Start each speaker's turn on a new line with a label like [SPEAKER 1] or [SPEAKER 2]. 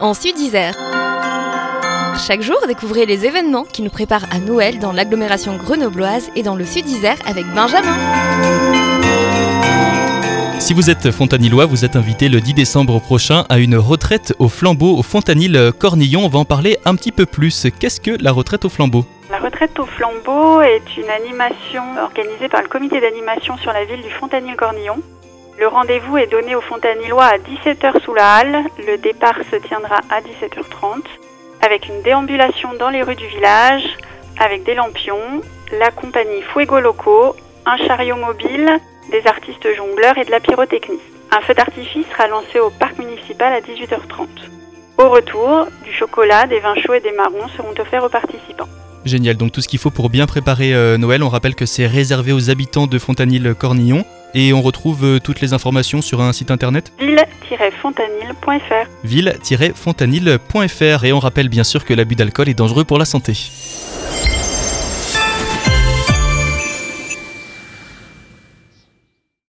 [SPEAKER 1] en Sud-Isère. Chaque jour, découvrez les événements qui nous préparent à Noël dans l'agglomération grenobloise et dans le Sud-Isère avec Benjamin.
[SPEAKER 2] Si vous êtes fontanillois, vous êtes invité le 10 décembre prochain à une retraite au flambeau au Fontanil Cornillon. On va en parler un petit peu plus. Qu'est-ce que la retraite au flambeau?
[SPEAKER 3] La retraite au flambeau est une animation organisée par le comité d'animation sur la ville du Fontanil-Cornillon. Le rendez-vous est donné aux Fontanillois à 17h sous la halle. Le départ se tiendra à 17h30 avec une déambulation dans les rues du village, avec des lampions, la compagnie Fuego Loco, un chariot mobile, des artistes jongleurs et de la pyrotechnie. Un feu d'artifice sera lancé au parc municipal à 18h30. Au retour, du chocolat, des vins chauds et des marrons seront offerts aux participants.
[SPEAKER 2] Génial, donc tout ce qu'il faut pour bien préparer euh, Noël. On rappelle que c'est réservé aux habitants de Fontanil-Cornillon. Et on retrouve euh, toutes les informations sur un site internet
[SPEAKER 3] ville-fontanil.fr
[SPEAKER 2] ville-fontanil.fr. Et on rappelle bien sûr que l'abus d'alcool est dangereux pour la santé.